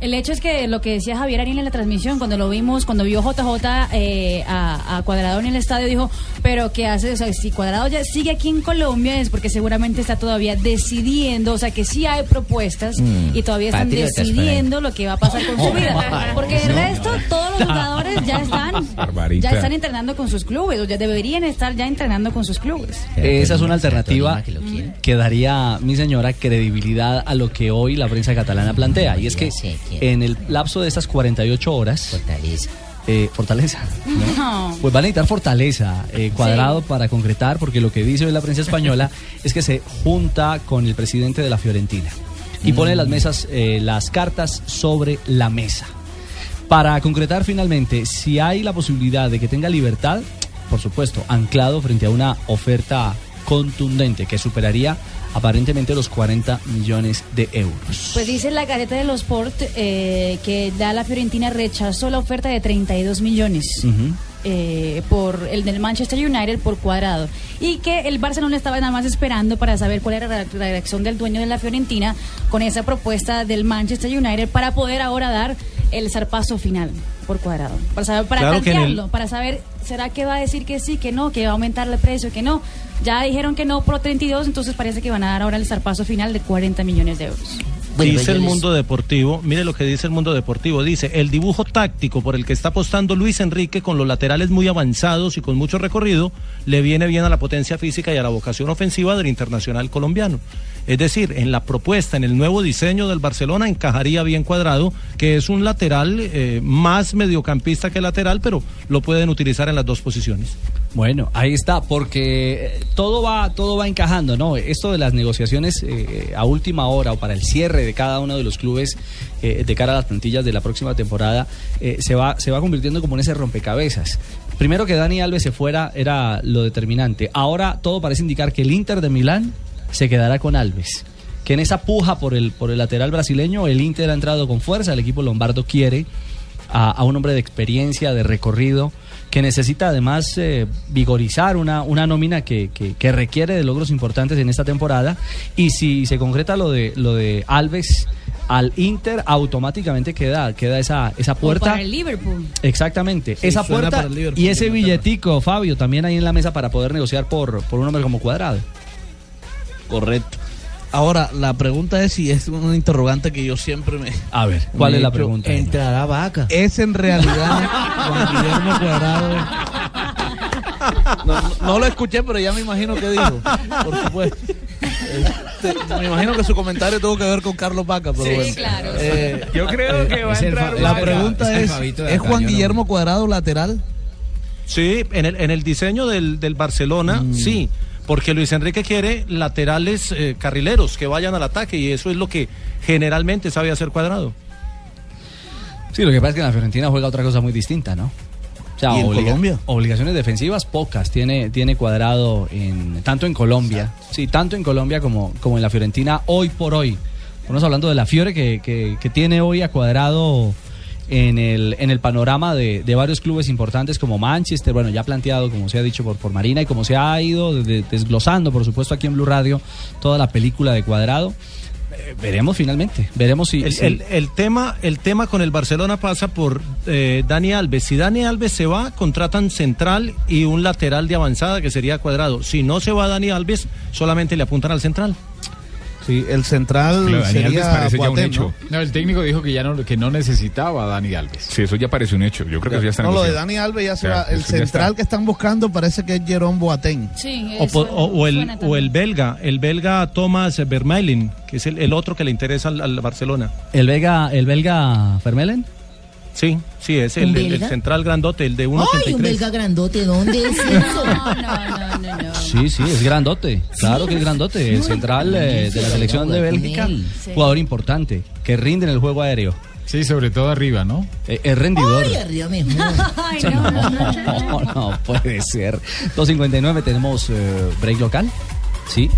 El hecho es que lo que decía Javier Ariel en la transmisión, cuando lo vimos, cuando vio JJ eh, a, a, Cuadrado en el estadio, dijo, pero ¿qué hace? O sea, si Cuadrado ya sigue aquí en Colombia es porque seguramente está todavía decidiendo, o sea, que sí hay propuestas Mm. y todavía están decidiendo lo que va a pasar con su vida. Porque el resto, todos los jugadores ya están, ya están entrenando con sus clubes, o ya deberían estar ya entrenando con sus clubes. Esa es una alternativa que daría, mi señora, credibilidad a lo que hoy la prensa catalana plantea. Y es que quién. en el lapso de estas 48 horas, Fortaleza. eh, fortaleza. ¿no? No. Pues van a necesitar fortaleza, eh, cuadrado para concretar, porque lo que dice hoy la prensa española es que se junta con el presidente de la Fiorentina y pone las mesas, eh, las cartas sobre la mesa. Para concretar finalmente, si hay la posibilidad de que tenga libertad, por supuesto, anclado frente a una oferta contundente que superaría aparentemente los 40 millones de euros. Pues dice la Gaceta de los Sport eh, que ya la Fiorentina rechazó la oferta de 32 millones. Eh, por el del Manchester United por cuadrado y que el Barcelona estaba nada más esperando para saber cuál era la la reacción del dueño de la Fiorentina con esa propuesta del Manchester United para poder ahora dar el zarpazo final por cuadrado. Para saber para Claro el- para saber será que va a decir que sí que no que va a aumentar el precio que no ya dijeron que no por 32 entonces parece que van a dar ahora el zarpazo final de 40 millones de euros dice el mundo deportivo, mire lo que dice el mundo deportivo, dice, el dibujo táctico por el que está apostando Luis Enrique con los laterales muy avanzados y con mucho recorrido, le viene bien a la potencia física y a la vocación ofensiva del internacional colombiano. Es decir, en la propuesta, en el nuevo diseño del Barcelona encajaría bien cuadrado, que es un lateral eh, más mediocampista que lateral, pero lo pueden utilizar en las dos posiciones. Bueno, ahí está, porque eh, todo va, todo va encajando, ¿no? Esto de las negociaciones eh, a última hora o para el cierre de cada uno de los clubes eh, de cara a las plantillas de la próxima temporada eh, se va, se va convirtiendo como en ese rompecabezas. Primero que Dani Alves se fuera era lo determinante. Ahora todo parece indicar que el Inter de Milán se quedará con Alves. Que en esa puja por el, por el lateral brasileño, el Inter ha entrado con fuerza, el equipo lombardo quiere a, a un hombre de experiencia, de recorrido, que necesita además eh, vigorizar una, una nómina que, que- que requiere de logros importantes en esta temporada. Y si se concreta lo de, lo de Alves al Inter, automáticamente queda, queda esa, esa O puerta. para el Liverpool Exactamente, Sí, esa puerta para el Liverpool y ese billetico, Fabio, también ahí en la mesa para poder negociar por, por un hombre como cuadrado. Correcto. Ahora, la pregunta es si es una interrogante que yo siempre me... A ver, ¿cuál es la hecho. pregunta? Entrará vaca. ¿Es en realidad Juan Guillermo Cuadrado? No, no- no lo escuché, pero ya me imagino que dijo. Por supuesto. Este, me imagino que su comentario tuvo que ver con Carlos Vaca, pero Sí, bueno. claro. Eh, Yo creo que va a entrar la pregunta es es, Fabito de ¿es Juan. Guillermo Cuadrado lateral? Sí, en el, en el diseño del, del Barcelona, sí, porque Luis Enrique quiere laterales eh, carrileros que vayan al ataque y eso es lo que generalmente sabe hacer cuadrado. Sí, lo que pasa es que en la Fiorentina juega otra cosa muy distinta, ¿no? O sea, ¿Y en obliga- Colombia? Obligaciones defensivas pocas tiene, tiene cuadrado en, tanto en Colombia, sí, tanto en Colombia como, como en la Fiorentina hoy por hoy. Estamos hablando de la Fiore que, que- que tiene hoy a cuadrado en el, en el panorama de, de varios clubes importantes como Manchester, bueno, ya planteado, como se ha dicho por, por Marina, y como se ha ido de- desglosando, por supuesto, aquí en Blue Radio, toda la película de cuadrado. Eh, veremos finalmente, veremos si... El, si- el- el tema, el tema con el Barcelona pasa por eh, Dani Alves. Si Dani Alves se va, contratan central y un lateral de avanzada que sería cuadrado. Si no se va Dani Alves, solamente le apuntan al central. Sí, el central Claro, Dani sería parece ya un hecho. ¿no? No, el técnico dijo que ya no, que no necesitaba a Dani Alves. Sí, eso ya parece un hecho. Yo creo que eso ya está No, lo de. Dani Alves ya se va. El central está. que están buscando parece que es Jerome Boateng. Sí, O, po- o- o el, o el belga, el belga Thomas Vermaelen, que es el, el otro que le interesa al, al Barcelona. ¿El, Vega, ¿El belga Fermelen? Sí, sí, es ¿Un el, el- el belga? central grandote, el de ¡Ay, un 1.83. belga grandote! ¿Dónde es eso? No, no, no, no, no. Sí, sí, es grandote. Claro que es grandote. El central eh, de la selección de Bélgica, jugador importante, que rinde en el juego aéreo. Sí, sobre todo arriba, ¿no? Eh, es rendidor. ¡Ay, arriba mejor! Ay, no, no, no, no. No, no puede ser. 2.59 tenemos eh, break local. Sí,